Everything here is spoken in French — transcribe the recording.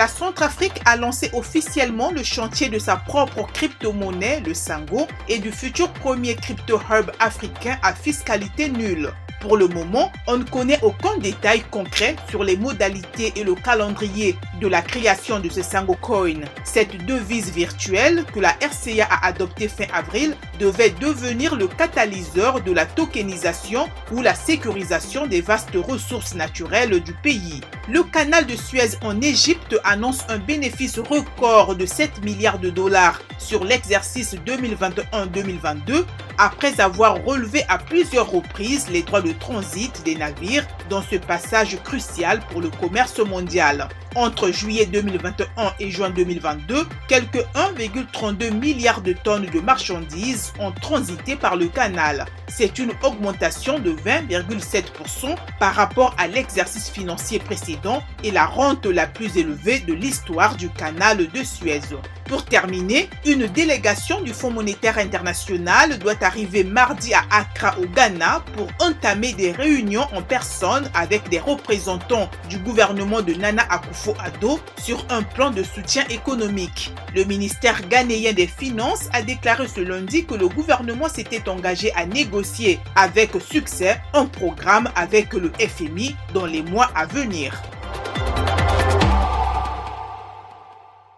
la Centrafrique a lancé officiellement le chantier de sa propre crypto-monnaie, le Sango, et du futur premier crypto-hub africain à fiscalité nulle. Pour le moment, on ne connaît aucun détail concret sur les modalités et le calendrier de la création de ce Sango Coin. Cette devise virtuelle que la RCA a adoptée fin avril devait devenir le catalyseur de la tokenisation ou la sécurisation des vastes ressources naturelles du pays. Le canal de Suez en Égypte annonce un bénéfice record de 7 milliards de dollars sur l'exercice 2021-2022 après avoir relevé à plusieurs reprises les droits de transit des navires dans ce passage crucial pour le commerce mondial. Entre juillet 2021 et juin 2022, quelques 1,32 milliards de tonnes de marchandises ont transité par le canal. C'est une augmentation de 20,7% par rapport à l'exercice financier précédent et la rente la plus élevée de l'histoire du canal de Suez. Pour terminer, une délégation du Fonds monétaire international doit arriver mardi à Accra au Ghana pour entamer des réunions en personne avec des représentants du gouvernement de Nana Akufo-Addo sur un plan de soutien économique. Le ministère ghanéen des Finances a déclaré ce lundi que le gouvernement s'était engagé à négocier avec succès un programme avec le FMI dans les mois à venir.